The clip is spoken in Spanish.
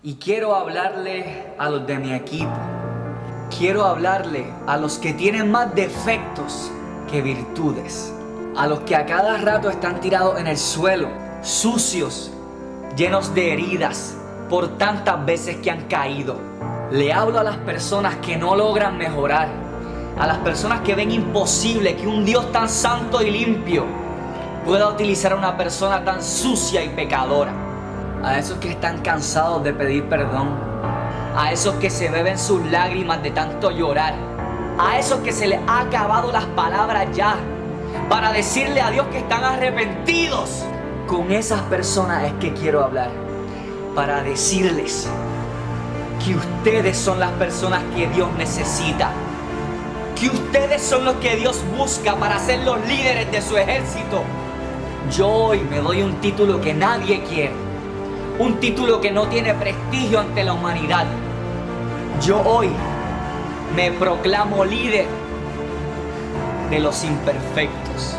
Y quiero hablarle a los de mi equipo. Quiero hablarle a los que tienen más defectos que virtudes. A los que a cada rato están tirados en el suelo, sucios, llenos de heridas por tantas veces que han caído. Le hablo a las personas que no logran mejorar. A las personas que ven imposible que un Dios tan santo y limpio pueda utilizar a una persona tan sucia y pecadora. A esos que están cansados de pedir perdón. A esos que se beben sus lágrimas de tanto llorar. A esos que se les ha acabado las palabras ya para decirle a Dios que están arrepentidos. Con esas personas es que quiero hablar. Para decirles que ustedes son las personas que Dios necesita. Que ustedes son los que Dios busca para ser los líderes de su ejército. Yo hoy me doy un título que nadie quiere. Un título que no tiene prestigio ante la humanidad. Yo hoy me proclamo líder de los imperfectos.